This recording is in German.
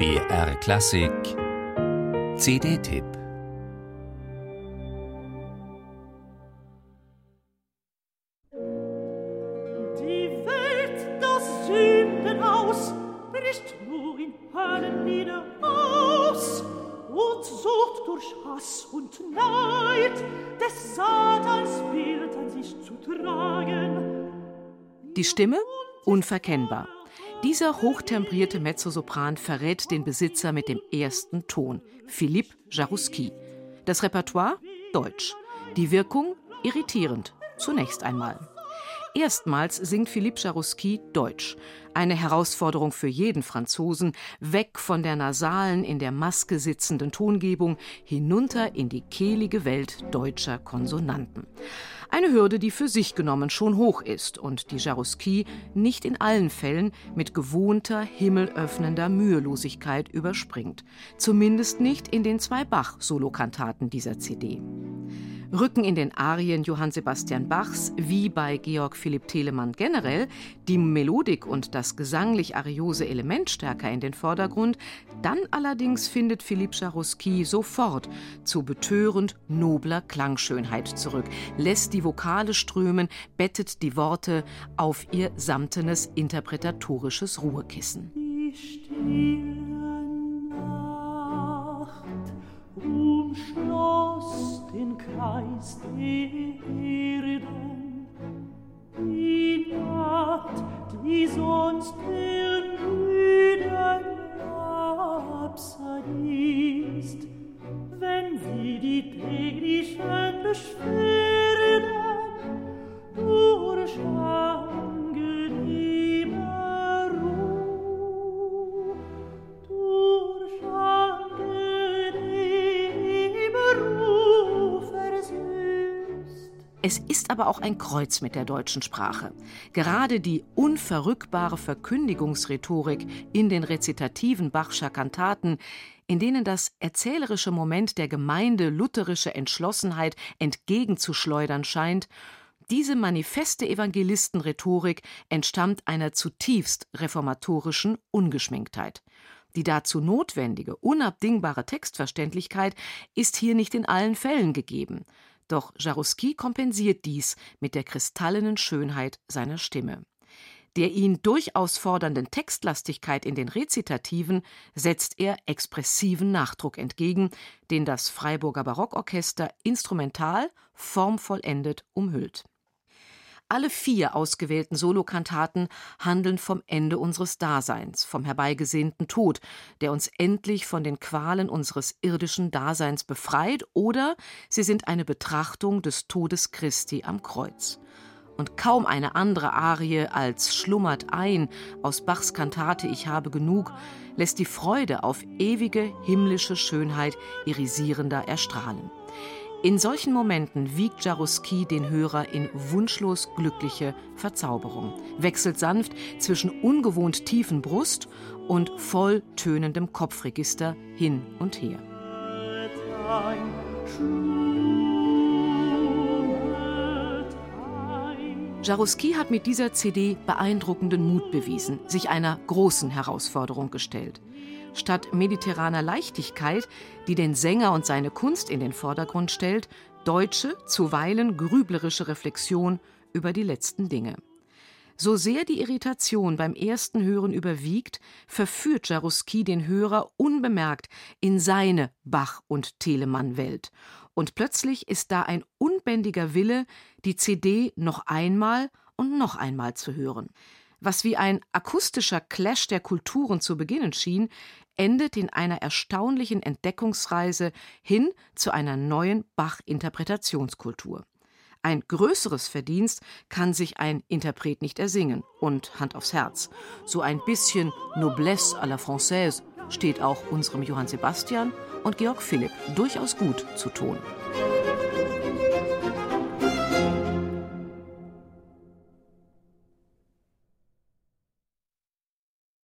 BR Klassik CD-Tipp Die Welt, das Sündenhaus, bricht nur in Höllenlieder aus und sucht durch Hass und Neid des Satans Bild an sich zu tragen. Die Stimme unverkennbar. Dieser hochtemprierte Mezzosopran verrät den Besitzer mit dem ersten Ton, Philippe Jarouski. Das Repertoire Deutsch. Die Wirkung irritierend, zunächst einmal. Erstmals singt Philippe Jarouski Deutsch. Eine Herausforderung für jeden Franzosen, weg von der nasalen, in der Maske sitzenden Tongebung, hinunter in die kehlige Welt deutscher Konsonanten. Eine Hürde, die für sich genommen schon hoch ist und die Jarouski nicht in allen Fällen mit gewohnter, himmelöffnender Mühelosigkeit überspringt. Zumindest nicht in den zwei Bach-Solokantaten dieser CD rücken in den Arien Johann Sebastian Bachs, wie bei Georg Philipp Telemann generell, die Melodik und das gesanglich-ariose Element stärker in den Vordergrund, dann allerdings findet Philipp Jarouski sofort zu betörend nobler Klangschönheit zurück, lässt die Vokale strömen, bettet die Worte auf ihr samtenes interpretatorisches Ruhekissen. Die stille Nacht umschloss den Kreis der Erden, die Nacht, die sonst den Müden abseit ist, wenn sie die täglichen Beschwerden Es ist aber auch ein Kreuz mit der deutschen Sprache. Gerade die unverrückbare Verkündigungsrhetorik in den rezitativen Bachscher Kantaten, in denen das erzählerische Moment der Gemeinde lutherische Entschlossenheit entgegenzuschleudern scheint, diese manifeste Evangelistenrhetorik entstammt einer zutiefst reformatorischen Ungeschminktheit. Die dazu notwendige, unabdingbare Textverständlichkeit ist hier nicht in allen Fällen gegeben. Doch Jarouski kompensiert dies mit der kristallenen Schönheit seiner Stimme. Der ihn durchaus fordernden Textlastigkeit in den Rezitativen setzt er expressiven Nachdruck entgegen, den das Freiburger Barockorchester instrumental, formvollendet umhüllt. Alle vier ausgewählten Solokantaten handeln vom Ende unseres Daseins, vom herbeigesehnten Tod, der uns endlich von den Qualen unseres irdischen Daseins befreit, oder sie sind eine Betrachtung des Todes Christi am Kreuz. Und kaum eine andere Arie als Schlummert ein aus Bachs Kantate Ich habe genug lässt die Freude auf ewige himmlische Schönheit irisierender erstrahlen. In solchen Momenten wiegt Jarouski den Hörer in wunschlos glückliche Verzauberung, wechselt sanft zwischen ungewohnt tiefen Brust und voll tönendem Kopfregister hin und her. Jarouski hat mit dieser CD beeindruckenden Mut bewiesen, sich einer großen Herausforderung gestellt. Statt mediterraner Leichtigkeit, die den Sänger und seine Kunst in den Vordergrund stellt, deutsche, zuweilen grüblerische Reflexion über die letzten Dinge. So sehr die Irritation beim ersten Hören überwiegt, verführt Jarouski den Hörer unbemerkt in seine Bach- und Telemann-Welt. Und plötzlich ist da ein unbändiger Wille, die CD noch einmal und noch einmal zu hören. Was wie ein akustischer Clash der Kulturen zu beginnen schien, endet in einer erstaunlichen Entdeckungsreise hin zu einer neuen Bach-Interpretationskultur. Ein größeres Verdienst kann sich ein Interpret nicht ersingen. Und Hand aufs Herz, so ein bisschen Noblesse à la Française steht auch unserem Johann Sebastian und Georg Philipp durchaus gut zu Ton.